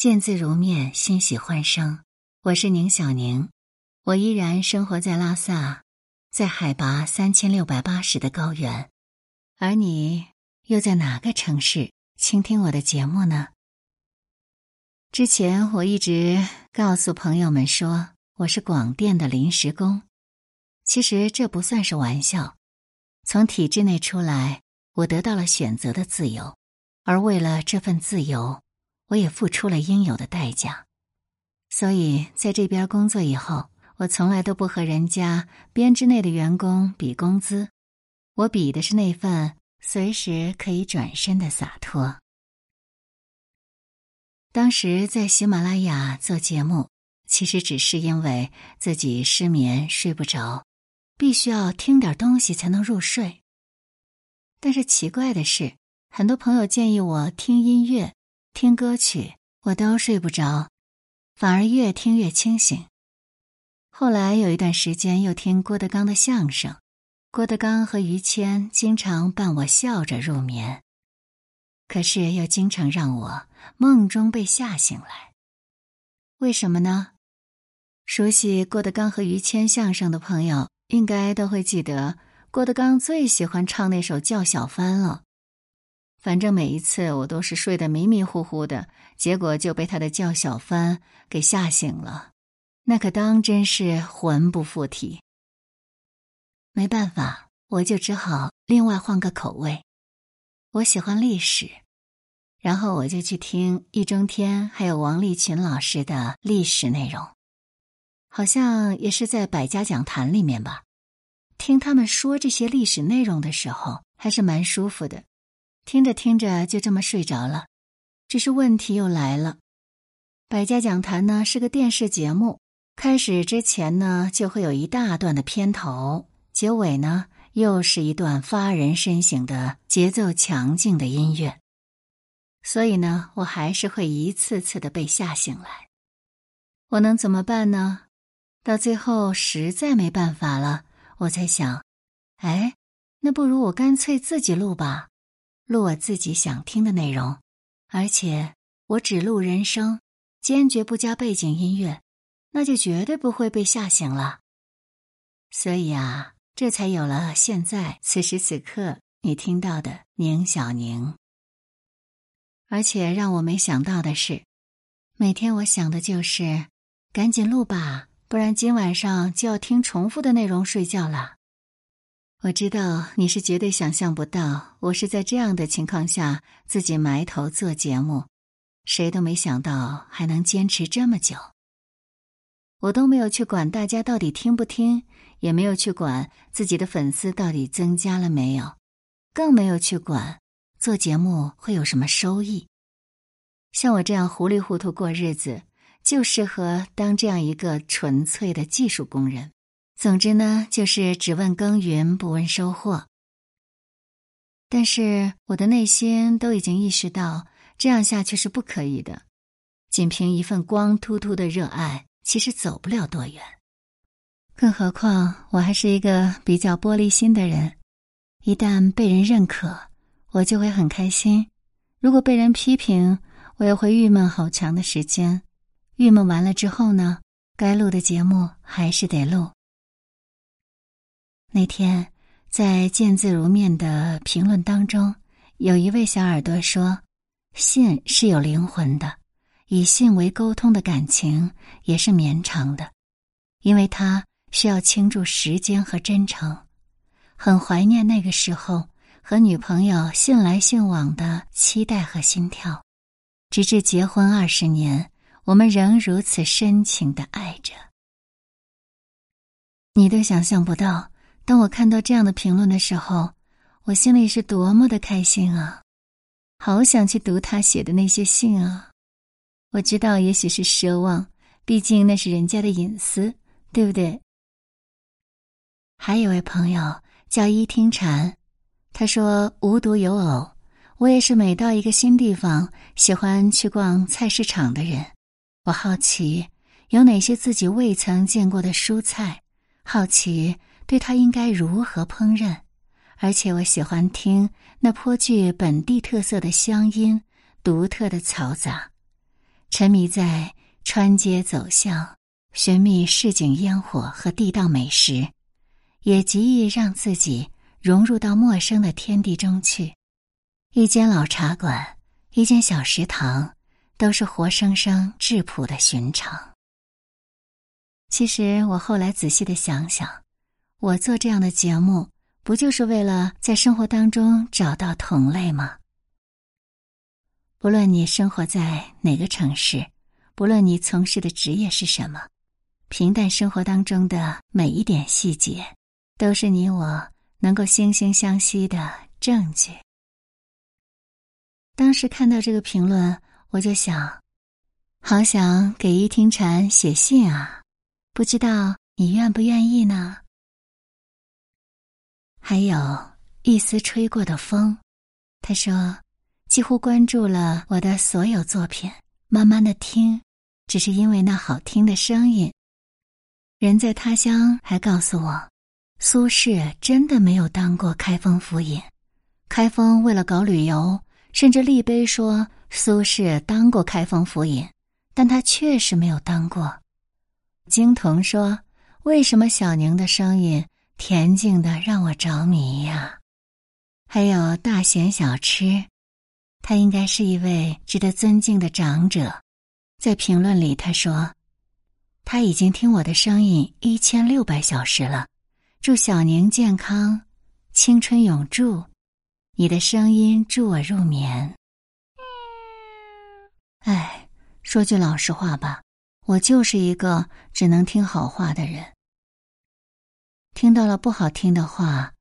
见字如面，欣喜欢声。我是宁小宁，我依然生活在拉萨，在海拔三千六百八十的高原。而你又在哪个城市倾听我的节目呢？之前我一直告诉朋友们说我是广电的临时工，其实这不算是玩笑。从体制内出来，我得到了选择的自由，而为了这份自由，我也付出了应有的代价。所以在这边工作以后，我从来都不和人家编制内的员工比工资。我比的是那份随时可以转身的洒脱。当时在喜马拉雅做节目，其实只是因为自己失眠睡不着，必须要听点东西才能入睡。但是奇怪的是，很多朋友建议我听音乐、听歌曲，我都睡不着，反而越听越清醒。后来有一段时间又听郭德纲的相声。郭德纲和于谦经常伴我笑着入眠，可是又经常让我梦中被吓醒来。为什么呢？熟悉郭德纲和于谦相声的朋友应该都会记得，郭德纲最喜欢唱那首《叫小帆》了。反正每一次我都是睡得迷迷糊糊的，结果就被他的《叫小帆》给吓醒了，那可当真是魂不附体。没办法，我就只好另外换个口味。我喜欢历史，然后我就去听易中天还有王立群老师的历史内容，好像也是在百家讲坛里面吧。听他们说这些历史内容的时候，还是蛮舒服的。听着听着就这么睡着了。只是问题又来了，百家讲坛呢是个电视节目，开始之前呢就会有一大段的片头。结尾呢，又是一段发人深省的节奏强劲的音乐，所以呢，我还是会一次次的被吓醒来。我能怎么办呢？到最后实在没办法了，我才想，哎，那不如我干脆自己录吧，录我自己想听的内容，而且我只录人声，坚决不加背景音乐，那就绝对不会被吓醒了。所以啊。这才有了现在此时此刻你听到的宁小宁。而且让我没想到的是，每天我想的就是赶紧录吧，不然今晚上就要听重复的内容睡觉了。我知道你是绝对想象不到，我是在这样的情况下自己埋头做节目，谁都没想到还能坚持这么久。我都没有去管大家到底听不听。也没有去管自己的粉丝到底增加了没有，更没有去管做节目会有什么收益。像我这样糊里糊涂过日子，就适合当这样一个纯粹的技术工人。总之呢，就是只问耕耘不问收获。但是我的内心都已经意识到，这样下去是不可以的。仅凭一份光秃秃的热爱，其实走不了多远。更何况，我还是一个比较玻璃心的人，一旦被人认可，我就会很开心；如果被人批评，我也会郁闷好长的时间。郁闷完了之后呢，该录的节目还是得录。那天在见字如面的评论当中，有一位小耳朵说：“信是有灵魂的，以信为沟通的感情也是绵长的，因为他。”需要倾注时间和真诚，很怀念那个时候和女朋友信来信往的期待和心跳，直至结婚二十年，我们仍如此深情的爱着。你都想象不到，当我看到这样的评论的时候，我心里是多么的开心啊！好想去读他写的那些信啊！我知道也许是奢望，毕竟那是人家的隐私，对不对？还有位朋友叫一听禅，他说无独有偶，我也是每到一个新地方，喜欢去逛菜市场的人。我好奇有哪些自己未曾见过的蔬菜，好奇对它应该如何烹饪，而且我喜欢听那颇具本地特色的乡音、独特的嘈杂。沉迷在穿街走巷、寻觅市井烟火和地道美食，也极易让自己融入到陌生的天地中去。一间老茶馆，一间小食堂，都是活生生质朴的寻常。其实我后来仔细的想想，我做这样的节目，不就是为了在生活当中找到同类吗？不论你生活在哪个城市，不论你从事的职业是什么，平淡生活当中的每一点细节，都是你我能够惺惺相惜的证据。当时看到这个评论，我就想，好想给伊听禅写信啊。不知道你愿不愿意呢？还有一丝吹过的风，他说，几乎关注了我的所有作品，慢慢的听，只是因为那好听的声音。人在他乡还告诉我，苏轼真的没有当过开封府尹。开封为了搞旅游，甚至立碑说苏轼当过开封府尹，但他确实没有当过。金童说：“为什么小宁的声音恬静的让我着迷呀？”还有大贤小吃，他应该是一位值得尊敬的长者。在评论里，他说：“他已经听我的声音一千六百小时了。祝小宁健康，青春永驻。你的声音助我入眠。”哎，说句老实话吧。我就是一个只能听好话的人，听到了不好听的话，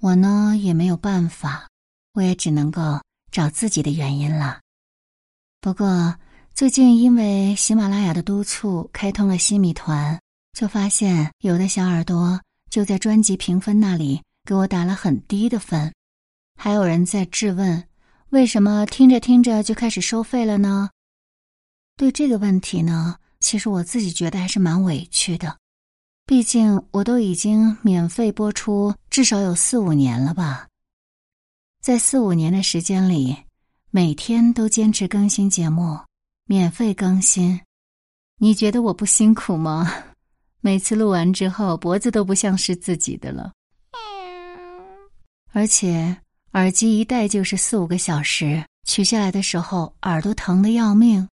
我呢也没有办法，我也只能够找自己的原因了。不过最近因为喜马拉雅的督促，开通了新米团，就发现有的小耳朵就在专辑评分那里给我打了很低的分，还有人在质问，为什么听着听着就开始收费了呢？对这个问题呢？其实我自己觉得还是蛮委屈的，毕竟我都已经免费播出至少有四五年了吧，在四五年的时间里，每天都坚持更新节目，免费更新，你觉得我不辛苦吗？每次录完之后，脖子都不像是自己的了，而且耳机一戴就是四五个小时，取下来的时候耳朵疼的要命。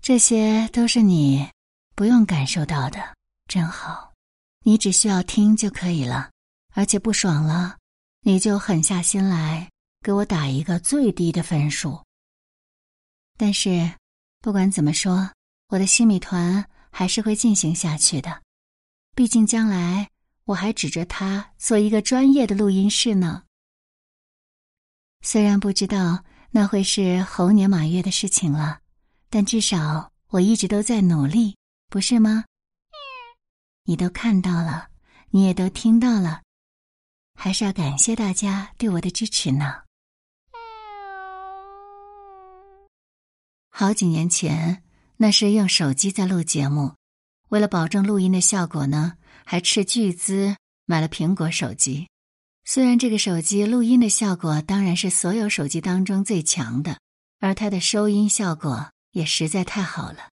这些都是你不用感受到的，真好。你只需要听就可以了，而且不爽了，你就狠下心来给我打一个最低的分数。但是，不管怎么说，我的新米团还是会进行下去的。毕竟将来我还指着它做一个专业的录音室呢。虽然不知道那会是猴年马月的事情了。但至少我一直都在努力，不是吗？你都看到了，你也都听到了，还是要感谢大家对我的支持呢。好几年前，那是用手机在录节目，为了保证录音的效果呢，还斥巨资买了苹果手机。虽然这个手机录音的效果当然是所有手机当中最强的，而它的收音效果。也实在太好了，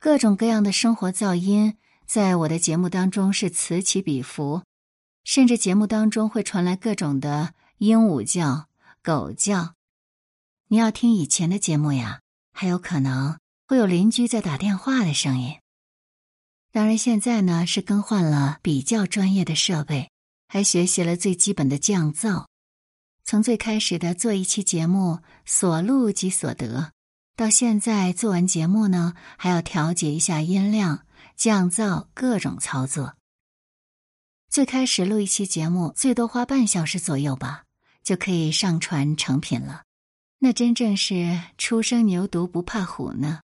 各种各样的生活噪音在我的节目当中是此起彼伏，甚至节目当中会传来各种的鹦鹉叫、狗叫。你要听以前的节目呀，还有可能会有邻居在打电话的声音。当然，现在呢是更换了比较专业的设备，还学习了最基本的降噪。从最开始的做一期节目，所录即所得。到现在做完节目呢，还要调节一下音量、降噪，各种操作。最开始录一期节目，最多花半小时左右吧，就可以上传成品了。那真正是初生牛犊不怕虎呢。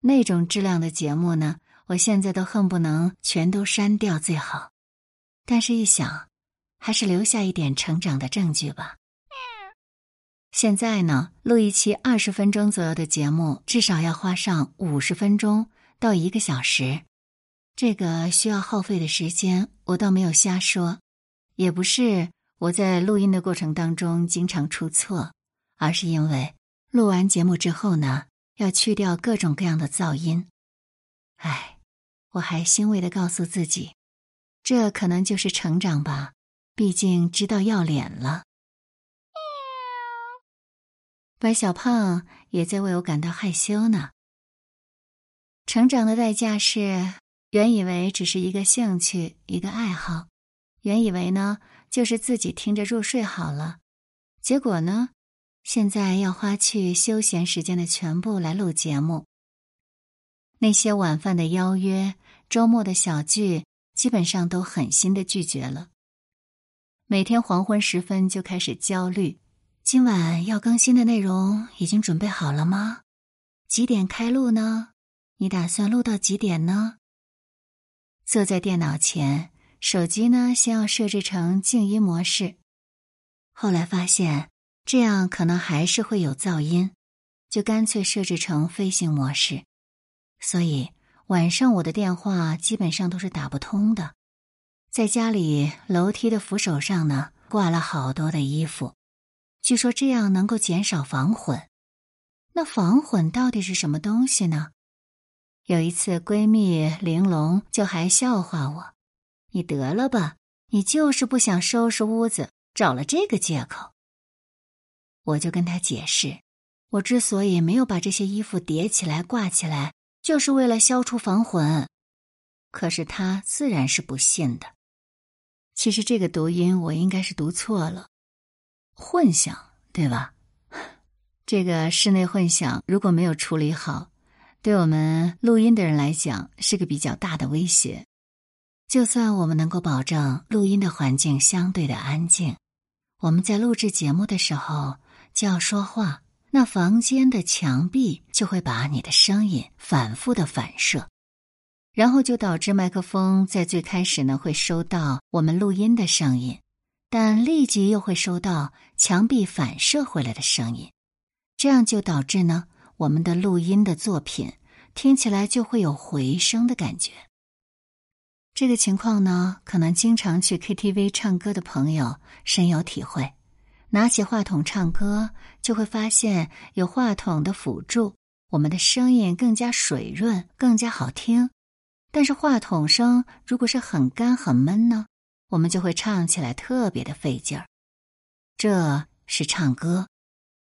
那种质量的节目呢，我现在都恨不能全都删掉最好。但是，一想，还是留下一点成长的证据吧。现在呢，录一期二十分钟左右的节目，至少要花上五十分钟到一个小时。这个需要耗费的时间，我倒没有瞎说，也不是我在录音的过程当中经常出错，而是因为录完节目之后呢，要去掉各种各样的噪音。唉，我还欣慰的告诉自己，这可能就是成长吧，毕竟知道要脸了。白小胖也在为我感到害羞呢。成长的代价是，原以为只是一个兴趣，一个爱好，原以为呢就是自己听着入睡好了，结果呢，现在要花去休闲时间的全部来录节目。那些晚饭的邀约、周末的小聚，基本上都狠心的拒绝了。每天黄昏时分就开始焦虑。今晚要更新的内容已经准备好了吗？几点开录呢？你打算录到几点呢？坐在电脑前，手机呢先要设置成静音模式。后来发现这样可能还是会有噪音，就干脆设置成飞行模式。所以晚上我的电话基本上都是打不通的。在家里楼梯的扶手上呢，挂了好多的衣服。据说这样能够减少防混，那防混到底是什么东西呢？有一次，闺蜜玲珑就还笑话我：“你得了吧，你就是不想收拾屋子，找了这个借口。”我就跟她解释，我之所以没有把这些衣服叠起来挂起来，就是为了消除防混。可是她自然是不信的。其实这个读音我应该是读错了。混响，对吧？这个室内混响如果没有处理好，对我们录音的人来讲是个比较大的威胁。就算我们能够保证录音的环境相对的安静，我们在录制节目的时候就要说话，那房间的墙壁就会把你的声音反复的反射，然后就导致麦克风在最开始呢会收到我们录音的声音。但立即又会收到墙壁反射回来的声音，这样就导致呢，我们的录音的作品听起来就会有回声的感觉。这个情况呢，可能经常去 KTV 唱歌的朋友深有体会。拿起话筒唱歌，就会发现有话筒的辅助，我们的声音更加水润，更加好听。但是话筒声如果是很干很闷呢？我们就会唱起来特别的费劲儿，这是唱歌。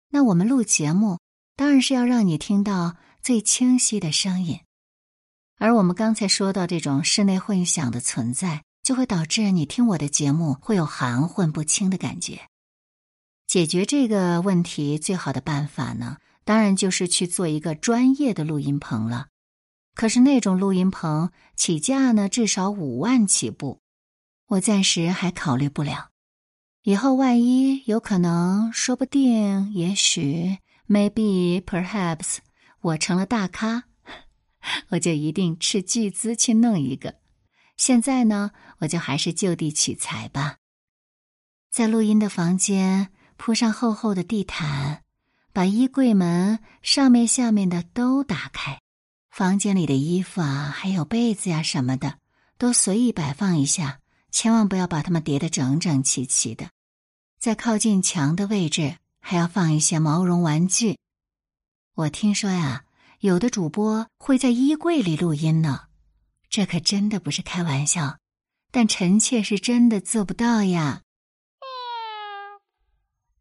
那我们录节目，当然是要让你听到最清晰的声音。而我们刚才说到这种室内混响的存在，就会导致你听我的节目会有含混不清的感觉。解决这个问题最好的办法呢，当然就是去做一个专业的录音棚了。可是那种录音棚起价呢，至少五万起步。我暂时还考虑不了，以后万一有可能，说不定，也许，maybe perhaps，我成了大咖，我就一定斥巨资去弄一个。现在呢，我就还是就地取材吧，在录音的房间铺上厚厚的地毯，把衣柜门上面、下面的都打开，房间里的衣服啊，还有被子呀什么的，都随意摆放一下。千万不要把它们叠得整整齐齐的，在靠近墙的位置还要放一些毛绒玩具。我听说呀，有的主播会在衣柜里录音呢，这可真的不是开玩笑。但臣妾是真的做不到呀。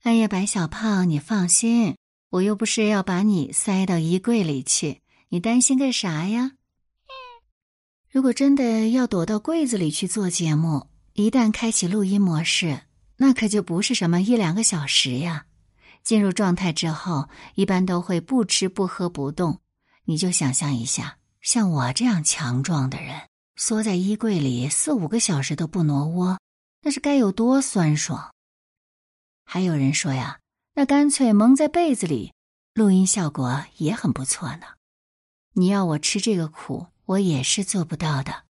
哎呀，白小胖，你放心，我又不是要把你塞到衣柜里去，你担心个啥呀？如果真的要躲到柜子里去做节目，一旦开启录音模式，那可就不是什么一两个小时呀。进入状态之后，一般都会不吃不喝不动。你就想象一下，像我这样强壮的人，缩在衣柜里四五个小时都不挪窝，那是该有多酸爽。还有人说呀，那干脆蒙在被子里，录音效果也很不错呢。你要我吃这个苦？我也是做不到的，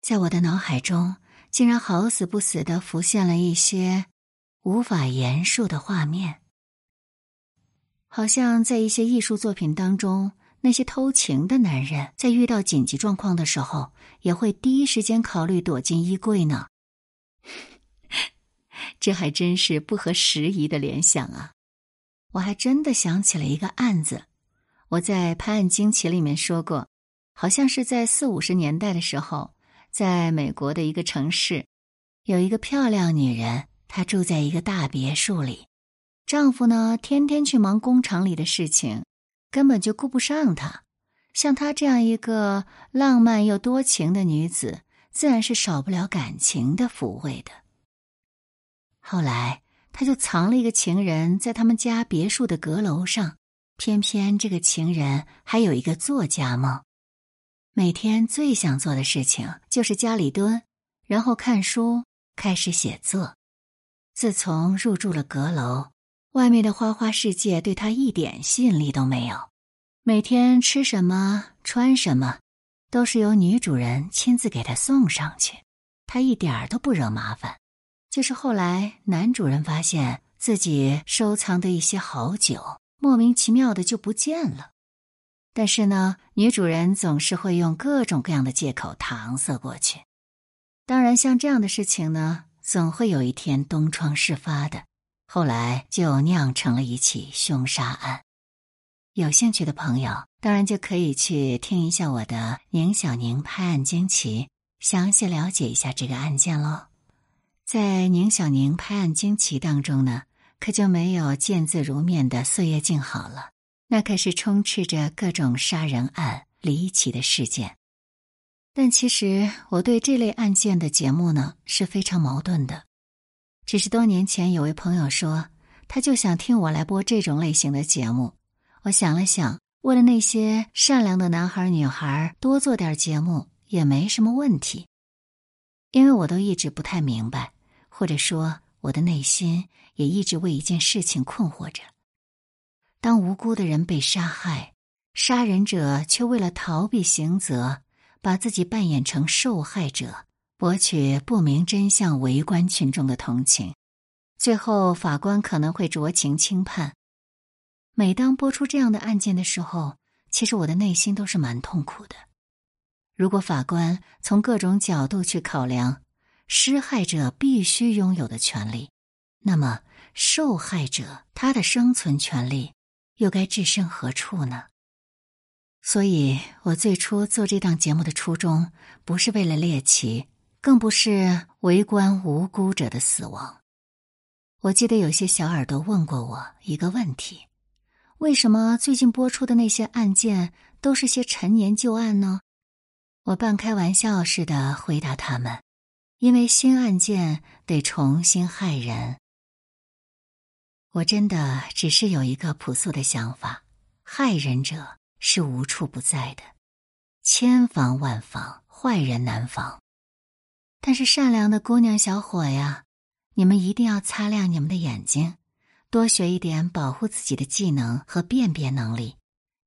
在我的脑海中，竟然好死不死的浮现了一些无法言述的画面，好像在一些艺术作品当中，那些偷情的男人在遇到紧急状况的时候，也会第一时间考虑躲进衣柜呢。这还真是不合时宜的联想啊！我还真的想起了一个案子。我在《拍案惊奇》里面说过，好像是在四五十年代的时候，在美国的一个城市，有一个漂亮女人，她住在一个大别墅里，丈夫呢天天去忙工厂里的事情，根本就顾不上她。像她这样一个浪漫又多情的女子，自然是少不了感情的抚慰的。后来，她就藏了一个情人，在他们家别墅的阁楼上。偏偏这个情人还有一个作家梦，每天最想做的事情就是家里蹲，然后看书，开始写作。自从入住了阁楼，外面的花花世界对他一点吸引力都没有。每天吃什么、穿什么，都是由女主人亲自给他送上去，他一点儿都不惹麻烦。就是后来男主人发现自己收藏的一些好酒。莫名其妙的就不见了，但是呢，女主人总是会用各种各样的借口搪塞过去。当然，像这样的事情呢，总会有一天东窗事发的。后来就酿成了一起凶杀案。有兴趣的朋友，当然就可以去听一下我的《宁小宁拍案惊奇》，详细了解一下这个案件喽。在《宁小宁拍案惊奇》当中呢。可就没有见字如面的岁月静好了，那可是充斥着各种杀人案、离奇的事件。但其实我对这类案件的节目呢是非常矛盾的。只是多年前有位朋友说，他就想听我来播这种类型的节目。我想了想，为了那些善良的男孩女孩多做点节目也没什么问题，因为我都一直不太明白，或者说我的内心。也一直为一件事情困惑着：当无辜的人被杀害，杀人者却为了逃避刑责，把自己扮演成受害者，博取不明真相围观群众的同情，最后法官可能会酌情轻判。每当播出这样的案件的时候，其实我的内心都是蛮痛苦的。如果法官从各种角度去考量施害者必须拥有的权利，那么，受害者他的生存权利又该置身何处呢？所以，我最初做这档节目的初衷，不是为了猎奇，更不是围观无辜者的死亡。我记得有些小耳朵问过我一个问题：为什么最近播出的那些案件都是些陈年旧案呢？我半开玩笑似的回答他们：因为新案件得重新害人。我真的只是有一个朴素的想法：害人者是无处不在的，千防万防，坏人难防。但是善良的姑娘小伙呀，你们一定要擦亮你们的眼睛，多学一点保护自己的技能和辨别能力，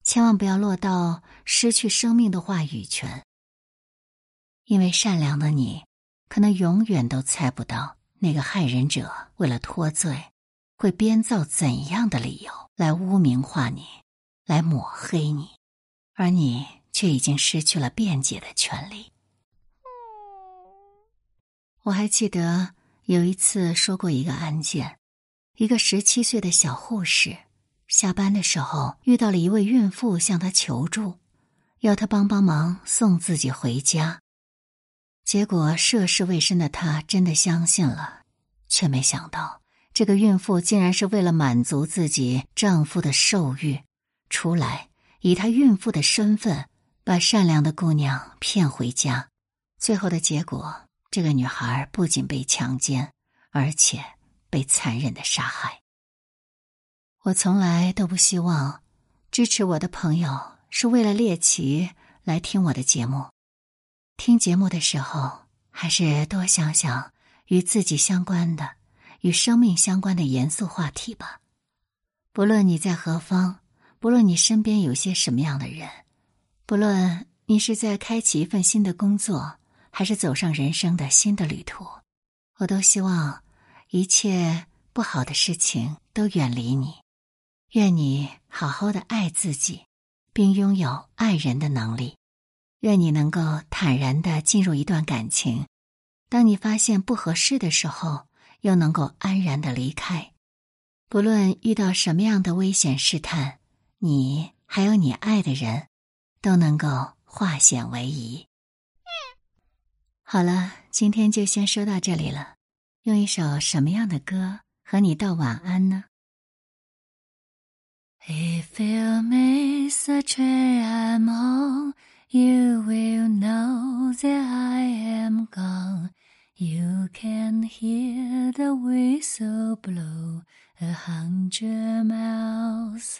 千万不要落到失去生命的话语权。因为善良的你，可能永远都猜不到那个害人者为了脱罪。会编造怎样的理由来污名化你，来抹黑你，而你却已经失去了辩解的权利。我还记得有一次说过一个案件，一个十七岁的小护士下班的时候遇到了一位孕妇向她求助，要她帮帮忙送自己回家。结果涉世未深的她真的相信了，却没想到。这个孕妇竟然是为了满足自己丈夫的兽欲，出来以她孕妇的身份把善良的姑娘骗回家，最后的结果，这个女孩不仅被强奸，而且被残忍的杀害。我从来都不希望支持我的朋友是为了猎奇来听我的节目，听节目的时候还是多想想与自己相关的。与生命相关的严肃话题吧。不论你在何方，不论你身边有些什么样的人，不论你是在开启一份新的工作，还是走上人生的新的旅途，我都希望一切不好的事情都远离你。愿你好好的爱自己，并拥有爱人的能力。愿你能够坦然的进入一段感情。当你发现不合适的时候。又能够安然的离开，不论遇到什么样的危险试探，你还。有你爱的人，都能够化险为夷。好了，今天就先说到这里了。用一首什么样的歌和你道晚安呢？If you miss the train I'm on, you will know that I am gone. You can hear the whistle blow a hundred miles.